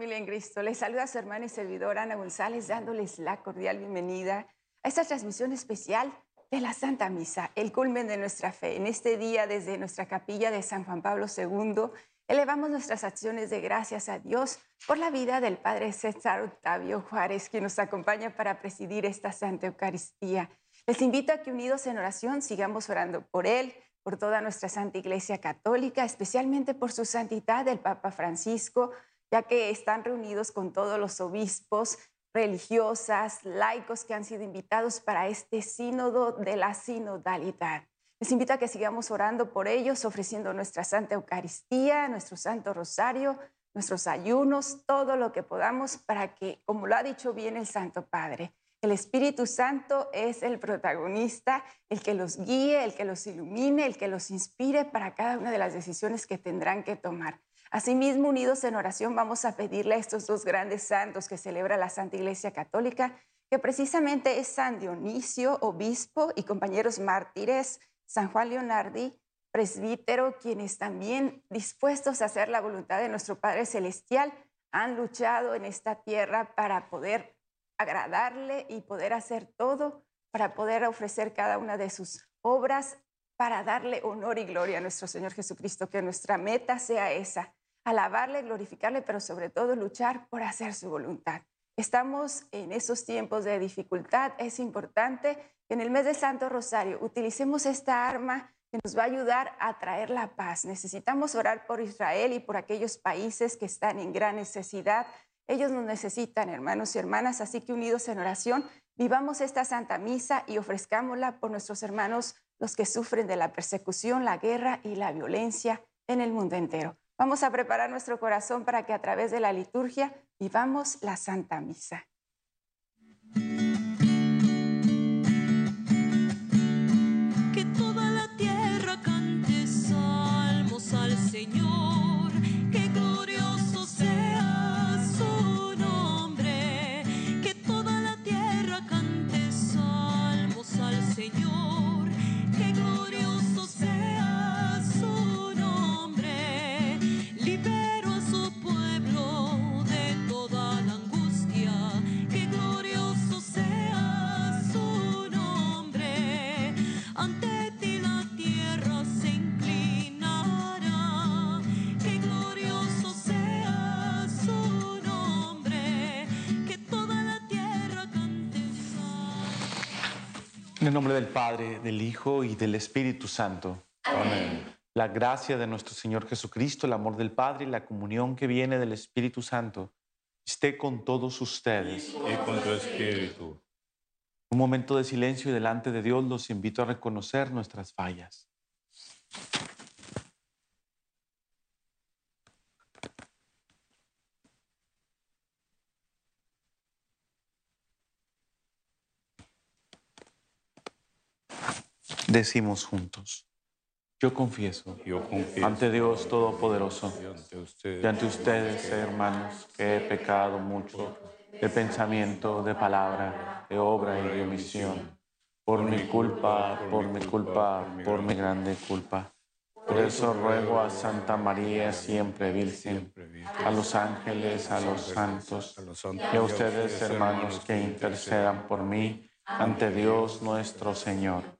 Familia en Cristo, les saluda a su hermana y servidora Ana González dándoles la cordial bienvenida a esta transmisión especial de la Santa Misa, el culmen de nuestra fe. En este día, desde nuestra capilla de San Juan Pablo II, elevamos nuestras acciones de gracias a Dios por la vida del Padre César Octavio Juárez, quien nos acompaña para presidir esta Santa Eucaristía. Les invito a que unidos en oración sigamos orando por él, por toda nuestra Santa Iglesia Católica, especialmente por su santidad el Papa Francisco, ya que están reunidos con todos los obispos, religiosas, laicos que han sido invitados para este sínodo de la sinodalidad. Les invito a que sigamos orando por ellos, ofreciendo nuestra Santa Eucaristía, nuestro Santo Rosario, nuestros ayunos, todo lo que podamos para que, como lo ha dicho bien el Santo Padre, el Espíritu Santo es el protagonista, el que los guíe, el que los ilumine, el que los inspire para cada una de las decisiones que tendrán que tomar. Asimismo, unidos en oración, vamos a pedirle a estos dos grandes santos que celebra la Santa Iglesia Católica, que precisamente es San Dionisio, obispo y compañeros mártires, San Juan Leonardi, presbítero, quienes también dispuestos a hacer la voluntad de nuestro Padre Celestial, han luchado en esta tierra para poder agradarle y poder hacer todo, para poder ofrecer cada una de sus obras, para darle honor y gloria a nuestro Señor Jesucristo, que nuestra meta sea esa, alabarle, glorificarle, pero sobre todo luchar por hacer su voluntad. Estamos en esos tiempos de dificultad. Es importante que en el mes de Santo Rosario utilicemos esta arma que nos va a ayudar a traer la paz. Necesitamos orar por Israel y por aquellos países que están en gran necesidad. Ellos nos necesitan, hermanos y hermanas, así que unidos en oración, vivamos esta Santa Misa y ofrezcámosla por nuestros hermanos, los que sufren de la persecución, la guerra y la violencia en el mundo entero. Vamos a preparar nuestro corazón para que a través de la liturgia vivamos la Santa Misa. En el nombre del Padre, del Hijo y del Espíritu Santo. Amén. La gracia de nuestro Señor Jesucristo, el amor del Padre y la comunión que viene del Espíritu Santo esté con todos ustedes. y con tu espíritu. Un momento de silencio y delante de Dios los invito a reconocer nuestras fallas. Decimos juntos, yo confieso Yo confieso ante Dios Todopoderoso y ante ustedes, y ante ustedes, hermanos, que he pecado mucho de pensamiento, de palabra, de obra y de omisión, por mi culpa, por mi culpa, por mi grande culpa. Por eso ruego a Santa María, siempre Virgen, a los ángeles, a los santos, a los santos y a ustedes, hermanos, que intercedan por mí ante Dios nuestro Señor.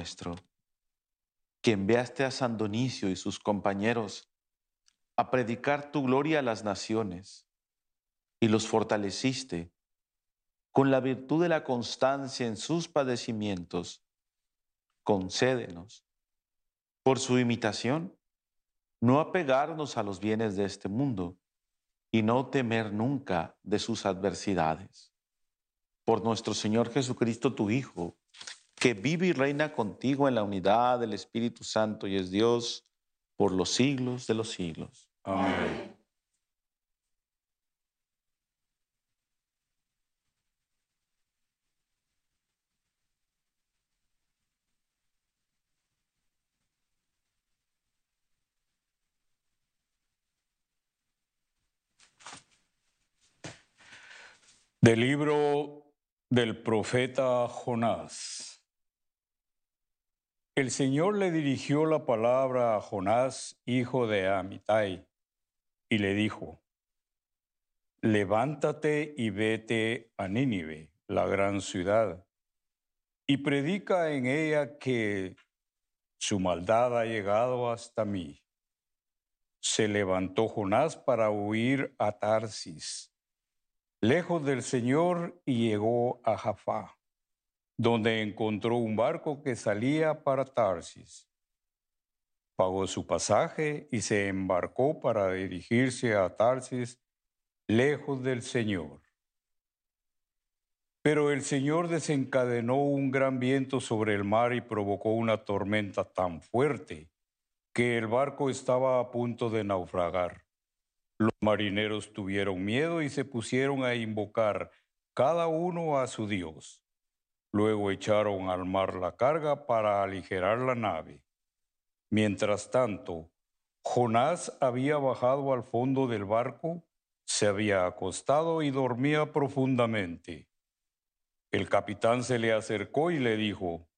Nuestro, que enviaste a San Donicio y sus compañeros a predicar tu gloria a las naciones y los fortaleciste con la virtud de la constancia en sus padecimientos, concédenos, por su imitación, no apegarnos a los bienes de este mundo y no temer nunca de sus adversidades. Por nuestro Señor Jesucristo, tu Hijo, que vive y reina contigo en la unidad del Espíritu Santo y es Dios por los siglos de los siglos. Amén. Del libro del profeta Jonás. El Señor le dirigió la palabra a Jonás, hijo de Amitai, y le dijo, Levántate y vete a Nínive, la gran ciudad, y predica en ella que su maldad ha llegado hasta mí. Se levantó Jonás para huir a Tarsis lejos del Señor y llegó a Jafá, donde encontró un barco que salía para Tarsis. Pagó su pasaje y se embarcó para dirigirse a Tarsis, lejos del Señor. Pero el Señor desencadenó un gran viento sobre el mar y provocó una tormenta tan fuerte que el barco estaba a punto de naufragar. Los marineros tuvieron miedo y se pusieron a invocar cada uno a su Dios. Luego echaron al mar la carga para aligerar la nave. Mientras tanto, Jonás había bajado al fondo del barco, se había acostado y dormía profundamente. El capitán se le acercó y le dijo,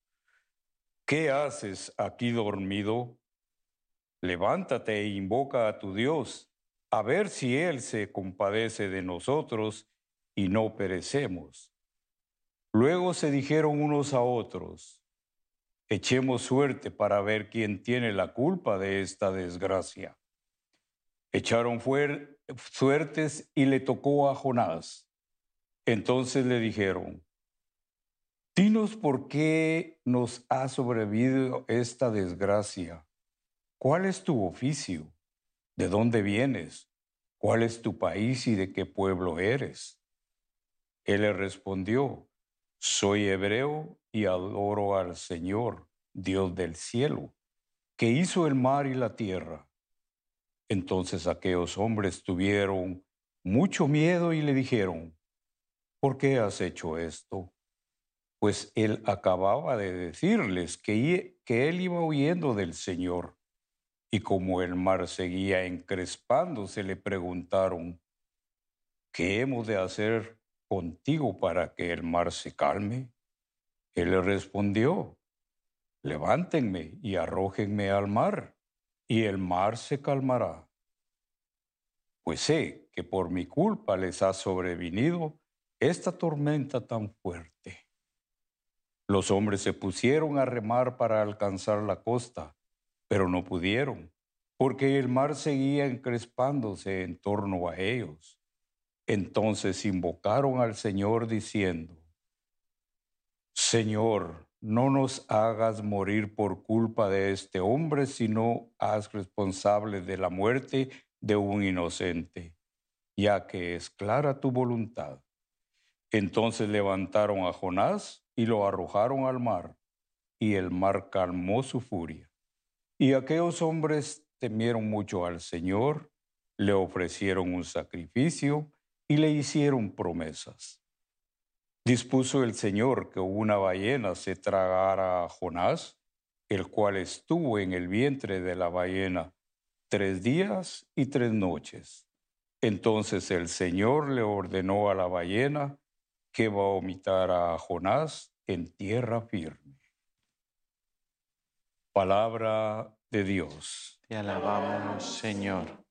¿Qué haces aquí dormido? Levántate e invoca a tu Dios a ver si Él se compadece de nosotros y no perecemos. Luego se dijeron unos a otros, echemos suerte para ver quién tiene la culpa de esta desgracia. Echaron suertes y le tocó a Jonás. Entonces le dijeron, dinos por qué nos ha sobrevivido esta desgracia. ¿Cuál es tu oficio? ¿De dónde vienes? ¿Cuál es tu país y de qué pueblo eres? Él le respondió, soy hebreo y adoro al Señor, Dios del cielo, que hizo el mar y la tierra. Entonces aquellos hombres tuvieron mucho miedo y le dijeron, ¿por qué has hecho esto? Pues él acababa de decirles que, él iba huyendo del Señor y como el mar seguía encrespándose, le preguntaron, ¿qué hemos de hacer contigo para que el mar se calme? Él le respondió, levántenme y arrójenme al mar, y el mar se calmará. Pues sé que por mi culpa les ha sobrevenido esta tormenta tan fuerte. Los hombres se pusieron a remar para alcanzar la costa pero no pudieron, porque el mar seguía encrespándose en torno a ellos. Entonces invocaron al Señor diciendo, Señor, no nos hagas morir por culpa de este hombre, sino haz responsable de la muerte de un inocente, ya que es clara tu voluntad. Entonces levantaron a Jonás y lo arrojaron al mar, y el mar calmó su furia. Y aquellos hombres temieron mucho al Señor, le ofrecieron un sacrificio y le hicieron promesas. Dispuso el Señor que una ballena se tragara a Jonás, el cual estuvo en el vientre de la ballena tres días y tres noches. Entonces el Señor le ordenó a la ballena que vomitara a Jonás en tierra firme. Palabra de Dios. Te alabamos, Señor.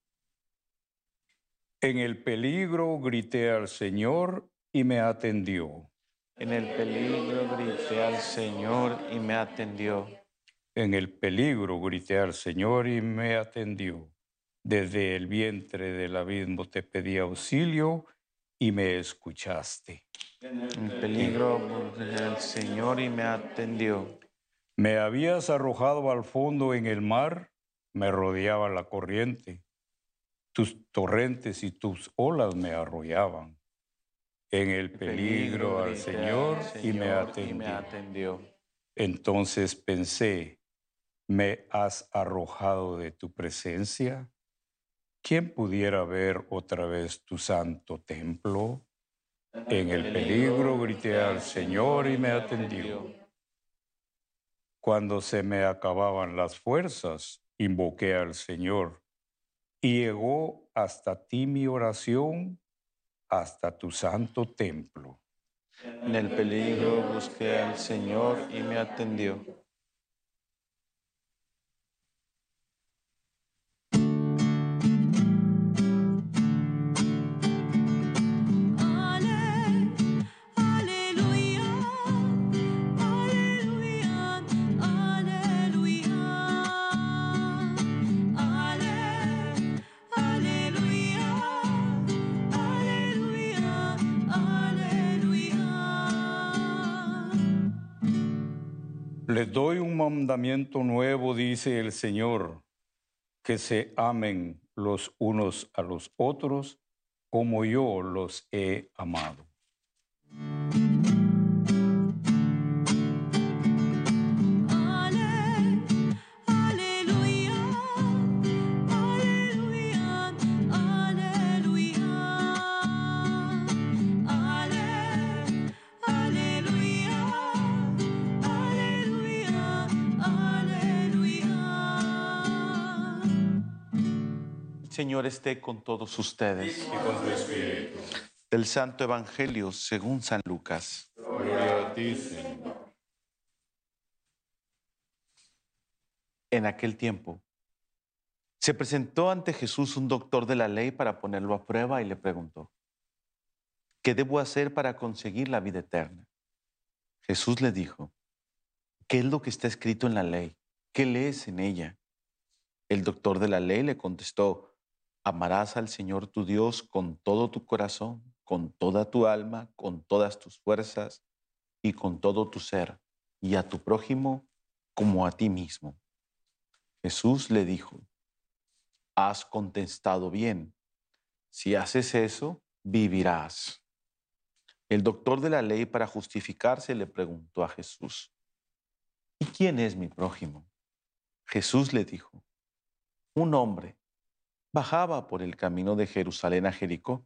En el peligro grité al Señor y me atendió. En el peligro grité al Señor y me atendió. En el peligro grité al Señor y me atendió. Desde el vientre del abismo te pedí auxilio y me escuchaste. En el peligro grité al Señor y me atendió. Me habías arrojado al fondo en el mar, me rodeaba la corriente. Tus torrentes y tus olas me arrollaban. En el peligro al Señor y me Señor atendió. atendió. Entonces pensé, ¿me has arrojado de tu presencia? ¿Quién pudiera ver otra vez tu santo templo? En el peligro grité al Señor y me atendió. Cuando se me acababan las fuerzas, invoqué al Señor y llegó hasta ti mi oración, hasta tu santo templo. En el peligro busqué al Señor y me atendió. Les doy un mandamiento nuevo, dice el Señor, que se amen los unos a los otros como yo los he amado. Señor esté con todos ustedes. Del Santo Evangelio según San Lucas. Gloria a ti, Señor. En aquel tiempo, se presentó ante Jesús un doctor de la ley para ponerlo a prueba y le preguntó, ¿qué debo hacer para conseguir la vida eterna? Jesús le dijo, ¿qué es lo que está escrito en la ley? ¿Qué lees en ella? El doctor de la ley le contestó, amarás al Señor tu Dios con todo tu corazón, con toda tu alma, con todas tus fuerzas y con todo tu ser, y a tu prójimo como a ti mismo. Jesús le dijo, has contestado bien. Si haces eso, vivirás. El doctor de la ley, para justificarse, le preguntó a Jesús, ¿y quién es mi prójimo? Jesús le dijo, un hombre bajaba por el camino de Jerusalén a Jericó.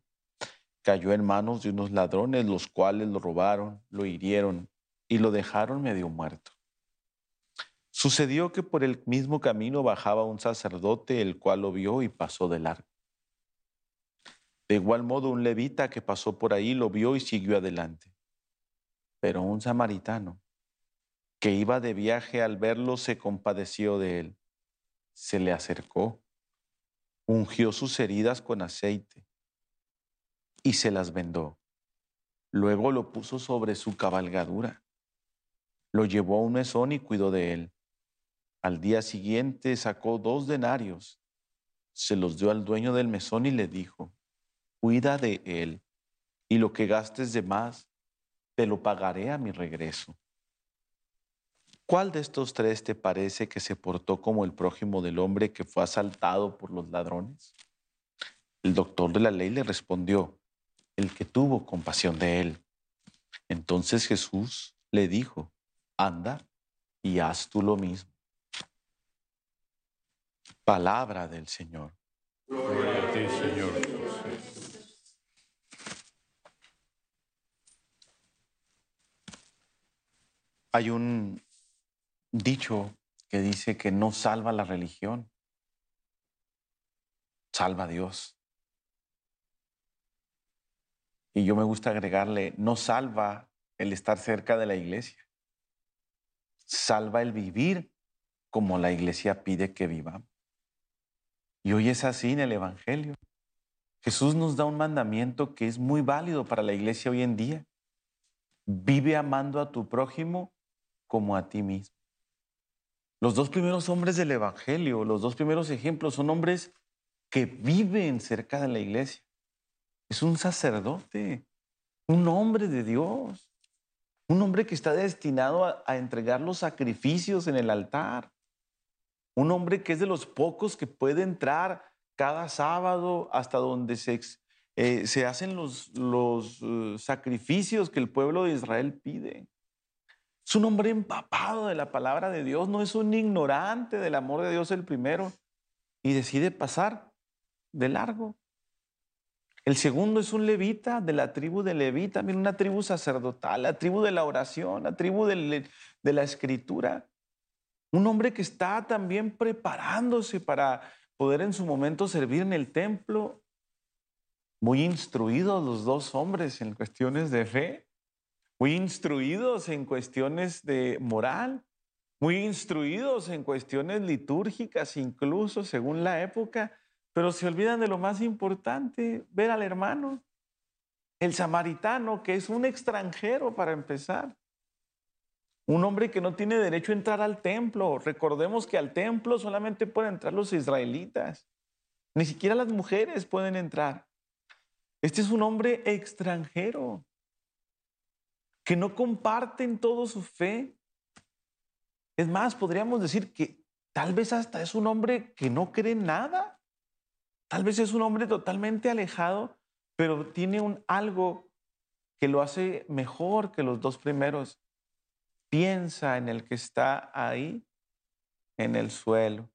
Cayó en manos de unos ladrones, los cuales lo robaron, lo hirieron y lo dejaron medio muerto. Sucedió que por el mismo camino bajaba un sacerdote, el cual lo vio y pasó de largo. De igual modo, un levita que pasó por ahí lo vio y siguió adelante. Pero un samaritano que iba de viaje al verlo se compadeció de él. Se le acercó, ungió sus heridas con aceite y se las vendó. Luego lo puso sobre su cabalgadura. Lo llevó a un mesón y cuidó de él. Al día siguiente sacó dos denarios, se los dio al dueño del mesón y le dijo, cuida de él, y lo que gastes de más, te lo pagaré a mi regreso. ¿Cuál de estos tres te parece que se portó como el prójimo del hombre que fue asaltado por los ladrones? El doctor de la ley le respondió, el que tuvo compasión de él. Entonces Jesús le dijo, anda y haz tú lo mismo. Palabra del Señor. Gloria a ti, Señor Jesús. Hay un dicho que dice que no salva la religión, salva a Dios. Y yo me gusta agregarle, no salva el estar cerca de la iglesia, salva el vivir como la iglesia pide que vivamos. Y hoy es así en el Evangelio. Jesús nos da un mandamiento que es muy válido para la iglesia hoy en día. Vive amando a tu prójimo como a ti mismo. Los dos primeros hombres del Evangelio, los dos primeros ejemplos son hombres que viven cerca de la iglesia. Es un sacerdote, un hombre de Dios, un hombre que está destinado a, entregar los sacrificios en el altar, un hombre que es de los pocos que puede entrar cada sábado hasta donde se, eh, hacen los, los eh, sacrificios que el pueblo de Israel pide. Es un hombre empapado de la palabra de Dios, no es un ignorante del amor de Dios el primero y decide pasar de largo. El segundo es un levita de la tribu de Levita, mira, una tribu sacerdotal, la tribu de la oración, la tribu del- de la escritura. Un hombre que está también preparándose para poder en su momento servir en el templo. Muy instruidos los dos hombres en cuestiones de fe, muy instruidos en cuestiones de moral, muy instruidos en cuestiones litúrgicas, incluso según la época, pero se olvidan de lo más importante, ver al hermano, el samaritano, que es un extranjero para empezar. Un hombre que no tiene derecho a entrar al templo. Recordemos que al templo solamente pueden entrar los israelitas. Ni siquiera las mujeres pueden entrar. Este es un hombre extranjero que no comparte en todo su fe. Es más, podríamos decir que tal vez hasta es un hombre que no cree nada. Tal vez es un hombre totalmente alejado, pero tiene un algo que lo hace mejor que los dos primeros. Piensa en el que está ahí, en el suelo.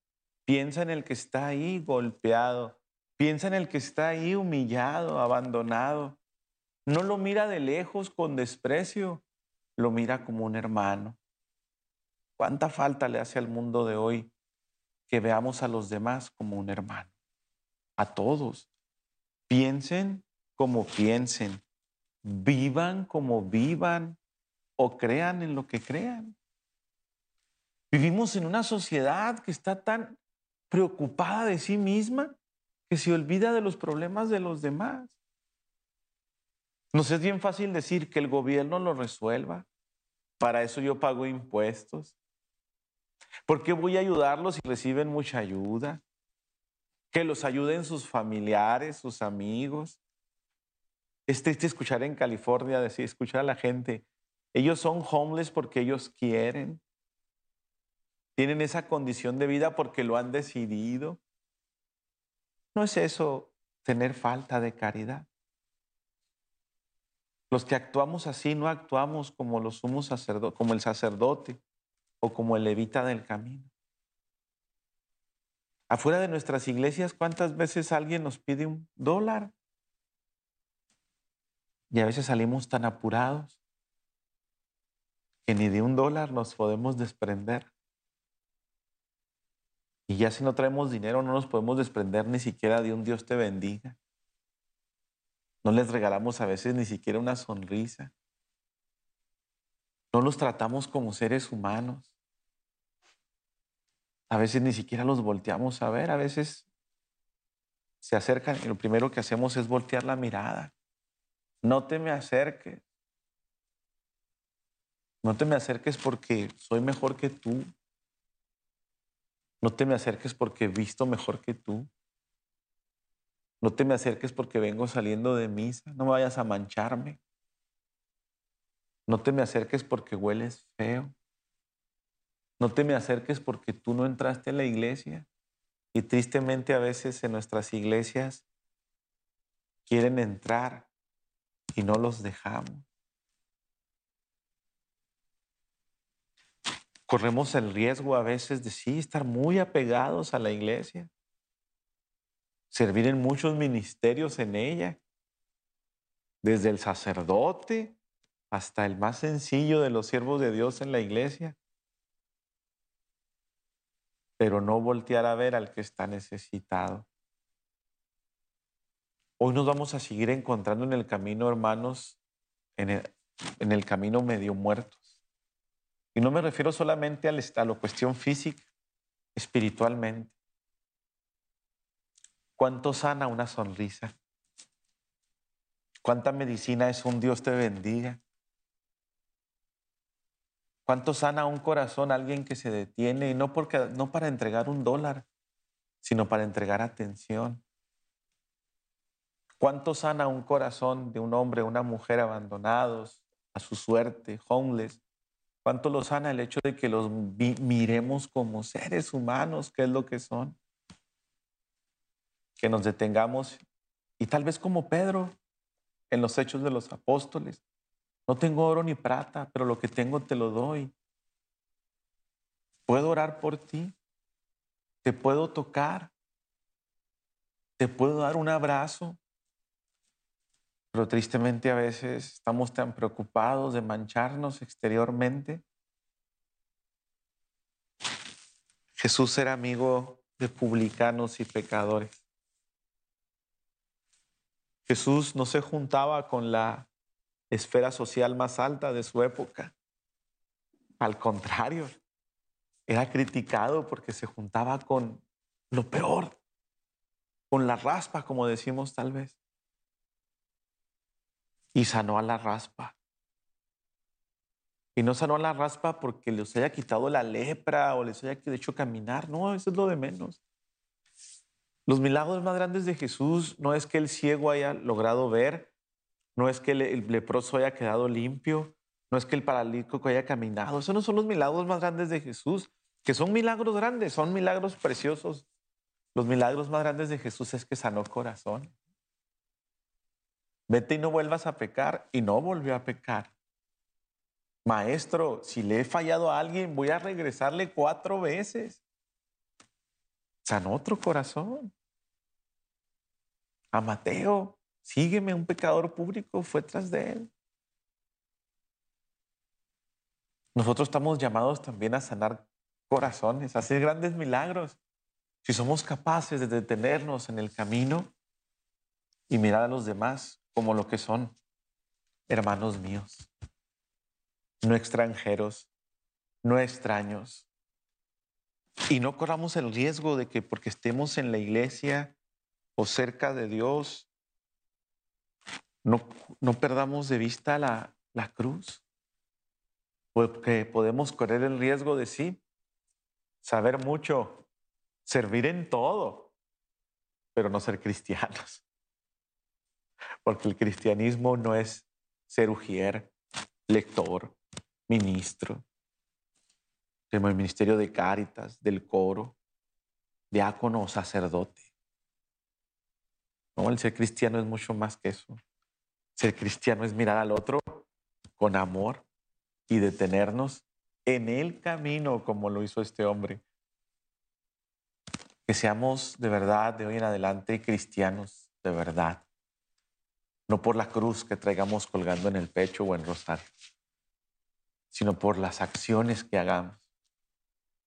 Piensa en el que está ahí golpeado. Piensa en el que está ahí humillado, abandonado. No lo mira de lejos con desprecio, lo mira como un hermano. ¿Cuánta falta le hace al mundo de hoy que veamos a los demás como un hermano? A todos. Piensen como piensen. Vivan como vivan o crean en lo que crean. Vivimos en una sociedad que está tan preocupada de sí misma que se olvida de los problemas de los demás. Nos es bien fácil decir que el gobierno lo resuelva. Para eso yo pago impuestos. ¿Por qué voy a ayudarlos si reciben mucha ayuda? Que los ayuden sus familiares, sus amigos. Es triste escuchar en California decir, escuchar a la gente, ellos son homeless porque ellos quieren. Tienen esa condición de vida porque lo han decidido. ¿No es eso tener falta de caridad? Los que actuamos así no actuamos como los sumos sacerdotes, como el sacerdote o como el levita del camino. Afuera de nuestras iglesias, ¿cuántas veces alguien nos pide un dólar? Y a veces salimos tan apurados que ni de un dólar nos podemos desprender. Y ya si no traemos dinero, no nos podemos desprender ni siquiera de un Dios te bendiga. No les regalamos a veces ni siquiera una sonrisa. No los tratamos como seres humanos. A veces ni siquiera los volteamos a ver. A veces se acercan y lo primero que hacemos es voltear la mirada. No te me acerques. No te me acerques porque soy mejor que tú. No te me acerques porque he visto mejor que tú. No te me acerques porque vengo saliendo de misa. No vayas a mancharme. No te me acerques porque hueles feo. No te me acerques porque tú no entraste en la iglesia. Y tristemente a veces en nuestras iglesias quieren entrar y no los dejamos. Corremos el riesgo a veces de sí estar muy apegados a la iglesia, servir en muchos ministerios en ella, desde el sacerdote hasta el más sencillo de los siervos de Dios en la iglesia, pero no voltear a ver al que está necesitado. Hoy nos vamos a seguir encontrando en el camino, hermanos, en el, camino medio muertos. Y no me refiero solamente al, a la cuestión física, espiritualmente. ¿Cuánto sana una sonrisa? ¿Cuánta medicina es un Dios te bendiga? ¿Cuánto sana un corazón alguien que se detiene? Y no, para entregar un dólar, sino para entregar atención. ¿Cuánto sana un corazón de un hombre una mujer abandonados a su suerte, homeless? ¿Cuánto lo sana el hecho de que los miremos como seres humanos, que es lo que son? Que nos detengamos y tal vez como Pedro en los hechos de los apóstoles. No tengo oro ni plata, pero lo que tengo te lo doy. Puedo orar por ti. Te puedo tocar. Te puedo dar un abrazo. Pero tristemente a veces estamos tan preocupados de mancharnos exteriormente. Jesús era amigo de publicanos y pecadores. Jesús no se juntaba con la esfera social más alta de su época. Al contrario, era criticado porque se juntaba con lo peor, con la raspa, como decimos tal vez. Y sanó a la raspa. Y no sanó a la raspa porque les haya quitado la lepra o les haya hecho caminar. No, eso es lo de menos. Los milagros más grandes de Jesús no es que el ciego haya logrado ver, no es que el, leproso haya quedado limpio, no es que el paralítico haya caminado. Esos no son los milagros más grandes de Jesús, que son milagros grandes, son milagros preciosos. Los milagros más grandes de Jesús es que sanó corazón. Vete y no vuelvas a pecar y no volvió a pecar. Maestro, si le he fallado a alguien, voy a regresarle cuatro veces. Sanó otro corazón. A Mateo, sígueme, un pecador público fue tras de él. Nosotros estamos llamados también a sanar corazones, a hacer grandes milagros. Si somos capaces de detenernos en el camino y mirar a los demás como lo que son, hermanos míos, no extranjeros, no extraños. Y no corramos el riesgo de que porque estemos en la iglesia o cerca de Dios, no, no perdamos de vista la, la cruz. Porque podemos correr el riesgo de sí, saber mucho, servir en todo, pero no ser cristianos. Porque el cristianismo no es ser ujier, lector, ministro, como el ministerio de cáritas, del coro, diácono o sacerdote. No, el ser cristiano es mucho más que eso. Ser cristiano es mirar al otro con amor y detenernos en el camino como lo hizo este hombre. Que seamos de verdad de hoy en adelante cristianos, de verdad. No por la cruz que traigamos colgando en el pecho o en rosario, sino por las acciones que hagamos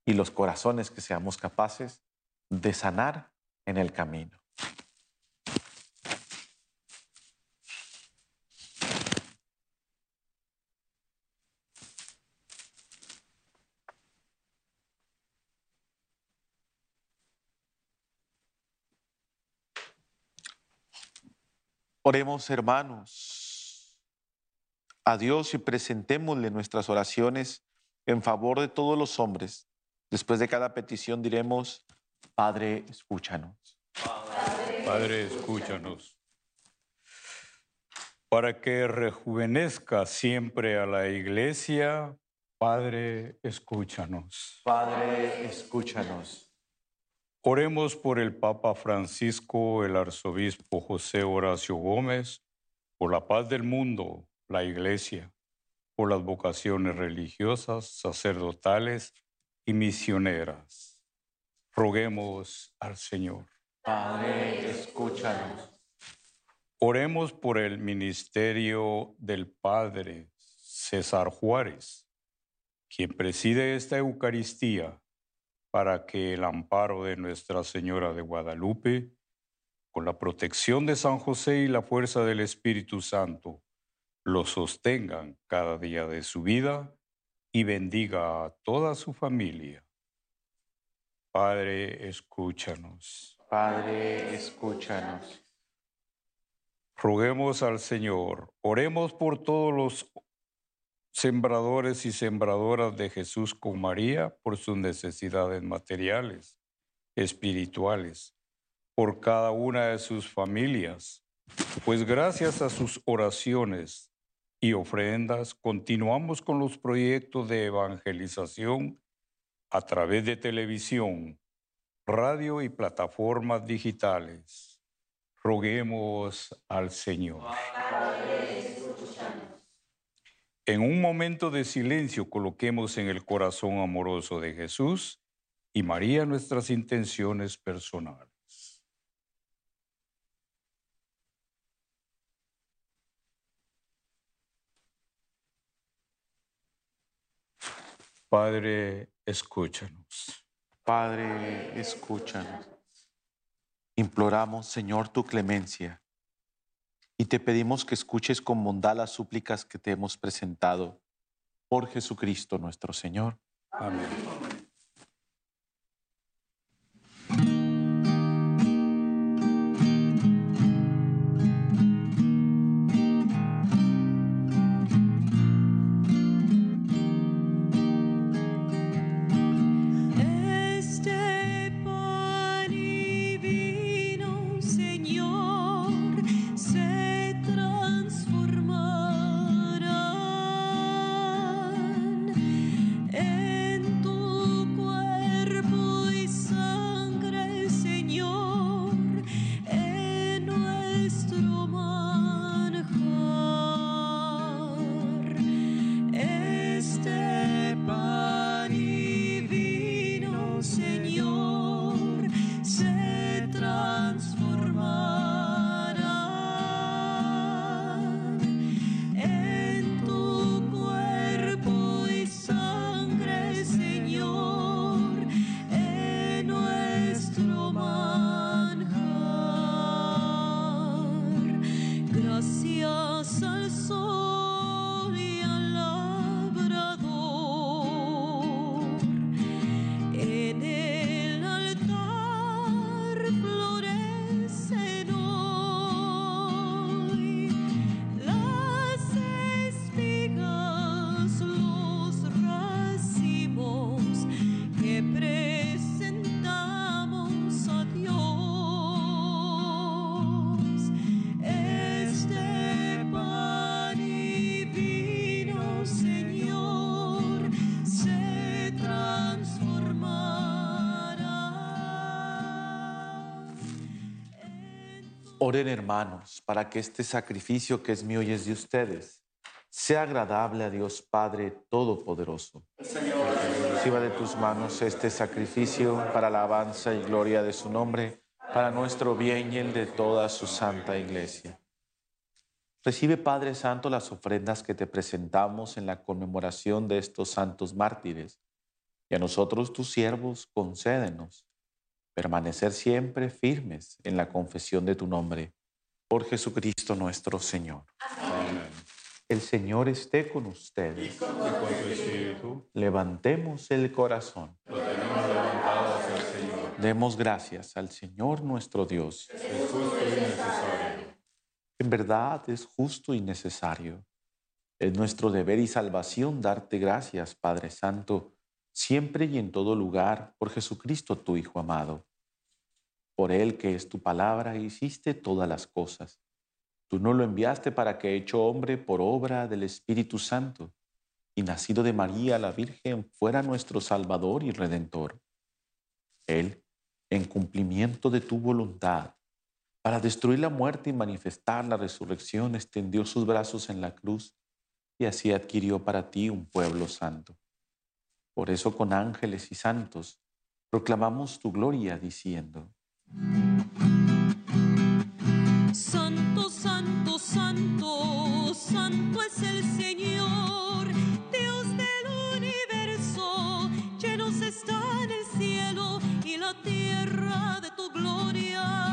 y los corazones que seamos capaces de sanar en el camino. Oremos, hermanos, a Dios y presentémosle nuestras oraciones en favor de todos los hombres. Después de cada petición diremos, Padre, escúchanos. Padre, escúchanos. Para que rejuvenezca siempre a la iglesia, Padre, escúchanos. Padre, escúchanos. Oremos por el Papa Francisco, el arzobispo José Horacio Gómez, por la paz del mundo, la iglesia, por las vocaciones religiosas, sacerdotales y misioneras. Roguemos al Señor. Padre, escúchanos. Oremos por el ministerio del Padre César Juárez, quien preside esta Eucaristía, para que el amparo de Nuestra Señora de Guadalupe, con la protección de San José y la fuerza del Espíritu Santo, lo sostengan cada día de su vida y bendiga a toda su familia. Padre, escúchanos. Padre, escúchanos. Roguemos al Señor, oremos por todos los sembradores y sembradoras de Jesús con María por sus necesidades materiales, espirituales, por cada una de sus familias, pues gracias a sus oraciones y ofrendas continuamos con los proyectos de evangelización a través de televisión, radio y plataformas digitales. Roguemos al Señor. En un momento de silencio coloquemos en el corazón amoroso de Jesús y María nuestras intenciones personales. Padre, escúchanos. Padre, escúchanos. Imploramos, Señor, tu clemencia y te pedimos que escuches con bondad las súplicas que te hemos presentado por Jesucristo nuestro Señor. Amén. Oren hermanos para que este sacrificio que es mío y es de ustedes sea agradable a Dios Padre Todopoderoso. Reciba de tus manos este sacrificio para la alabanza y gloria de su nombre, para nuestro bien y el de toda su santa iglesia. Recibe, Padre Santo, las ofrendas que te presentamos en la conmemoración de estos santos mártires. Y a nosotros, tus siervos, concédenos permanecer siempre firmes en la confesión de tu nombre. Por Jesucristo nuestro Señor. El Señor esté con ustedes. con tu espíritu, Levantemos el corazón. lo tenemos levantado hacia el Señor. Demos gracias al Señor nuestro Dios. Es justo y necesario. En verdad es justo y necesario. Es nuestro deber y salvación darte gracias, Padre Santo, siempre y en todo lugar, por Jesucristo tu Hijo amado. Por Él que es tu palabra, hiciste todas las cosas. Tú no lo enviaste para que, hecho hombre por obra del Espíritu Santo, y nacido de María la Virgen, fuera nuestro Salvador y Redentor. Él, en cumplimiento de tu voluntad, para destruir la muerte y manifestar la resurrección, extendió sus brazos en la cruz y así adquirió para ti un pueblo santo. Por eso con ángeles y santos proclamamos tu gloria diciendo, Santo, santo, santo, santo es el Señor, Dios del universo, llenos están el cielo y la tierra de tu gloria.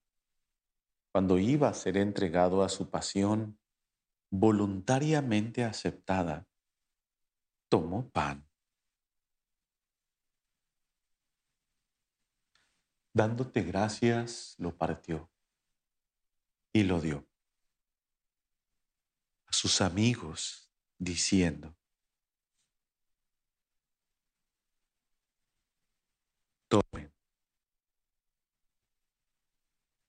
cuando iba a ser entregado a su pasión voluntariamente aceptada, tomó pan. Dándote gracias, lo partió y lo dio a sus amigos, diciendo, tomen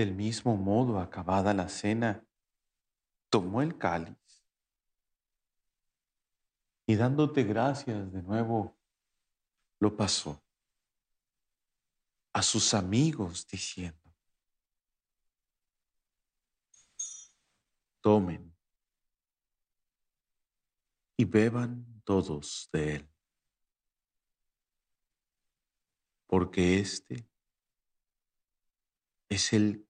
Del mismo modo, acabada la cena, tomó el cáliz y dándote gracias de nuevo, lo pasó a sus amigos diciendo, tomen y beban todos de él, porque este es el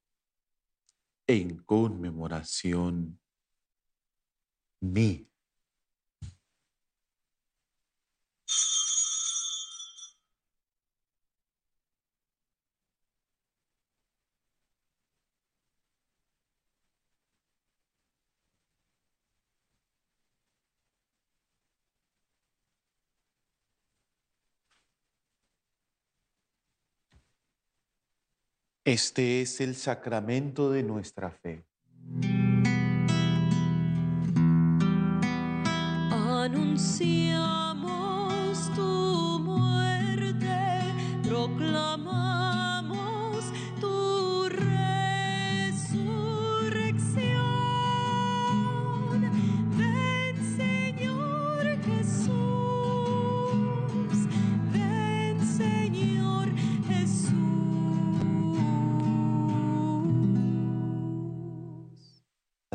en conmemoración mía. Este es el sacramento de nuestra fe. Anunciamos tu muerte, proclamamos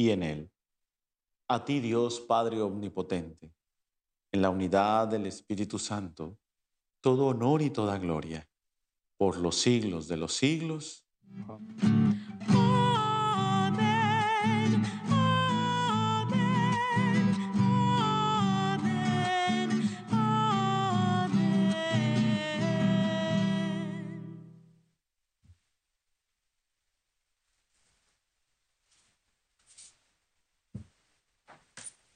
y en Él. A ti Dios Padre Omnipotente, en la unidad del Espíritu Santo, todo honor y toda gloria, por los siglos de los siglos. Amén,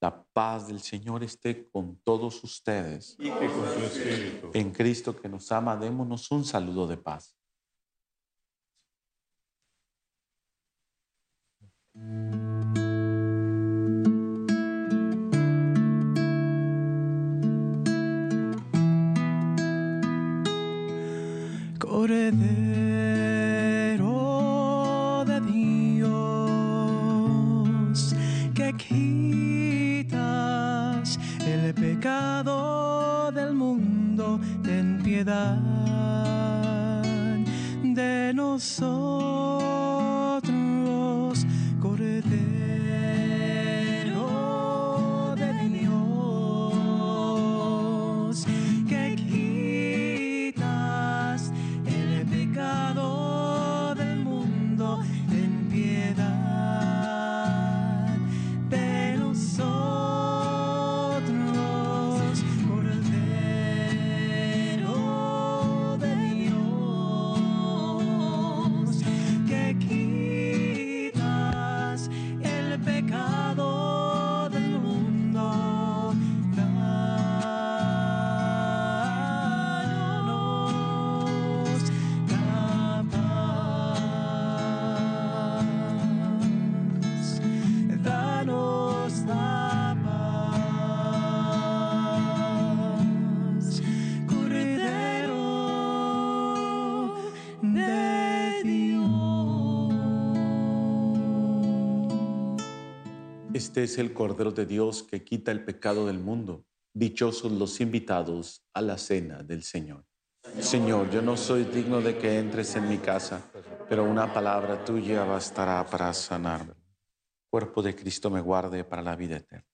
La paz del Señor esté con todos ustedes. Y con tu espíritu. En Cristo que nos ama, démonos un saludo de paz. Cordero el pecado del mundo, ten piedad de nosotros, Este es el Cordero de Dios que quita el pecado del mundo. Dichosos los invitados a la cena del Señor. Señor, yo no soy digno de que entres en mi casa, pero una palabra tuya bastará para sanarme. Cuerpo de Cristo me guarde para la vida eterna.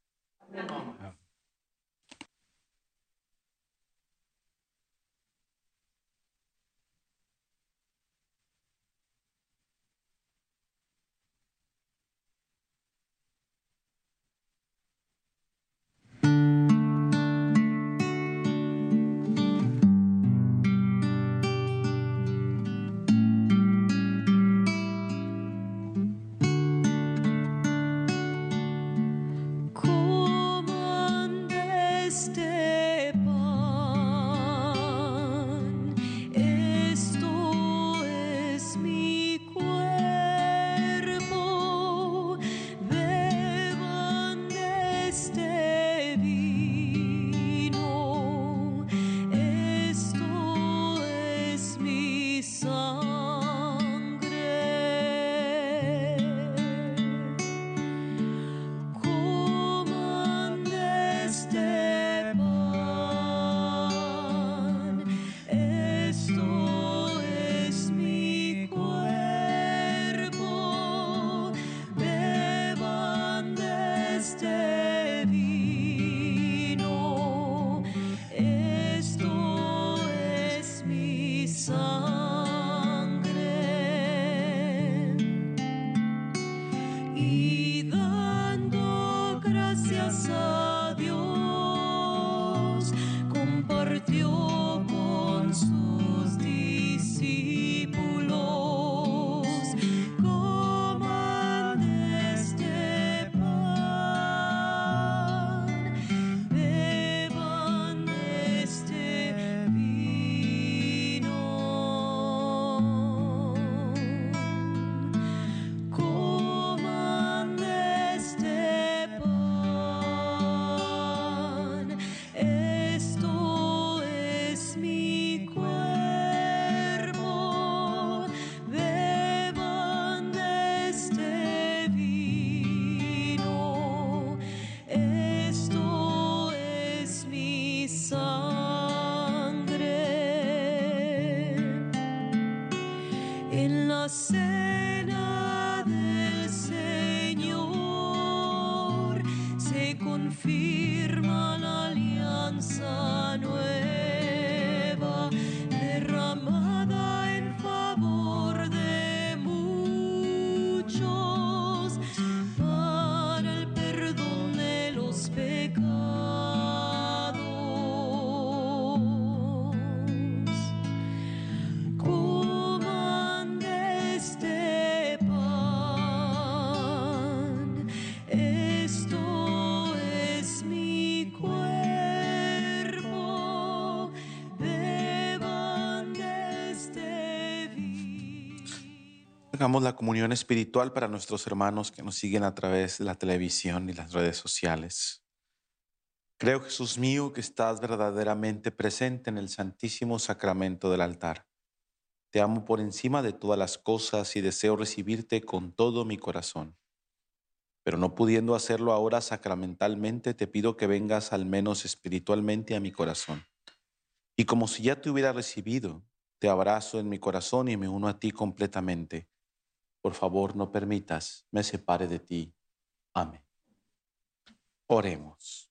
Hagamos la comunión espiritual para nuestros hermanos que nos siguen a través de la televisión y las redes sociales. Creo, Jesús mío, que estás verdaderamente presente en el santísimo sacramento del altar. Te amo por encima de todas las cosas y deseo recibirte con todo mi corazón. Pero no pudiendo hacerlo ahora sacramentalmente, te pido que vengas al menos espiritualmente a mi corazón. Y como si ya te hubiera recibido, te abrazo en mi corazón y me uno a ti completamente. Por favor, no permitas me separe de ti. Amén. Oremos.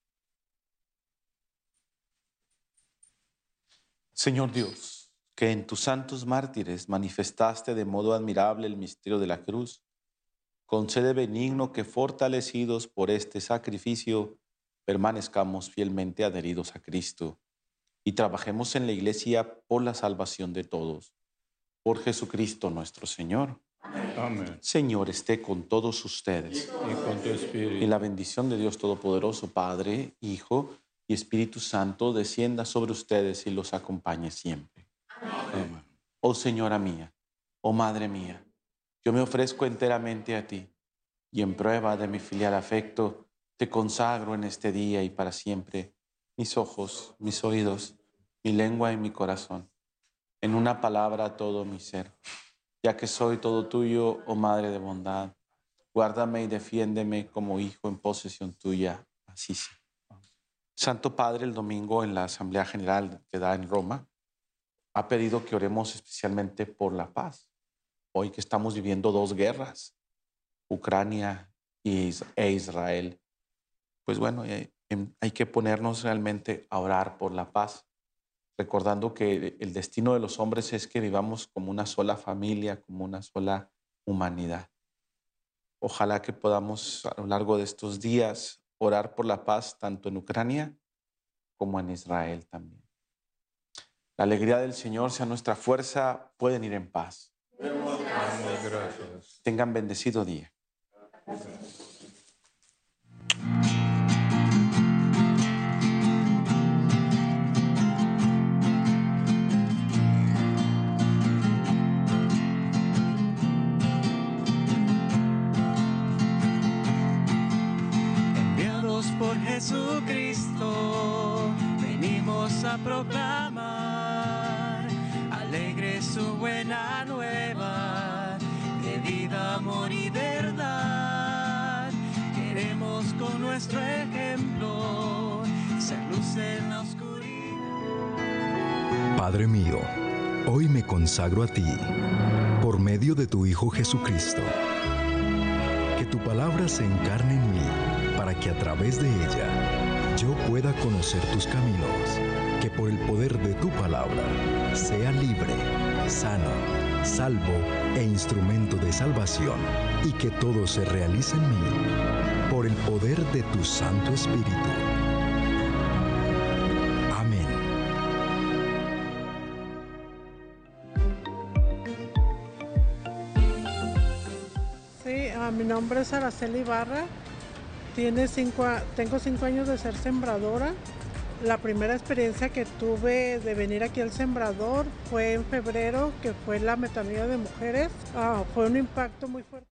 Señor Dios, que en tus santos mártires manifestaste de modo admirable el misterio de la cruz, concede benigno que fortalecidos por este sacrificio permanezcamos fielmente adheridos a Cristo y trabajemos en la iglesia por la salvación de todos. Por Jesucristo nuestro Señor. Amén. Señor esté con todos ustedes. Y con tu Y espíritu. la bendición de Dios Todopoderoso, Padre, Hijo y Espíritu Santo, descienda sobre ustedes y los acompañe siempre. Amén. Oh Señora mía, oh Madre mía, yo me ofrezco enteramente a ti y en prueba de mi filial afecto te consagro en este día y para siempre mis ojos, mis oídos, mi lengua y mi corazón. En una palabra todo mi ser, ya que soy todo tuyo, oh Madre de bondad. Guárdame y defiéndeme como hijo en posesión tuya. Así sea. Santo Padre, el domingo en la Asamblea General que da en Roma, ha pedido que oremos especialmente por la paz. Hoy que estamos viviendo dos guerras, Ucrania e Israel, pues bueno, eh, em, hay que ponernos realmente a orar por la paz, recordando que el destino de los hombres es que vivamos como una sola familia, como una sola humanidad. Ojalá que podamos a lo largo de estos días orar por la paz tanto en Ucrania como en Israel también. La alegría del Señor sea nuestra fuerza. Pueden ir en paz. Gracias. Tengan bendecido día. Enviados por Jesucristo, venimos a proclamar alegre su buena nueva de vida, amor y verdad. Queremos con nuestro ejemplo ser luz en la oscuridad. Padre mío, hoy me consagro a ti, por medio de tu Hijo Jesucristo. Que tu palabra se encarne en mí, que a través de ella yo pueda conocer tus caminos, que por el poder de tu palabra sea libre, sano, salvo e instrumento de salvación, y que todo se realice en mí por el poder de tu Santo Espíritu. Amén. Sí, ah, mi nombre es Araceli Barra. Tengo cinco años de ser sembradora. La primera experiencia que tuve de venir aquí al sembrador fue en febrero, que fue la metanía de mujeres. Ah, fue un impacto muy fuerte.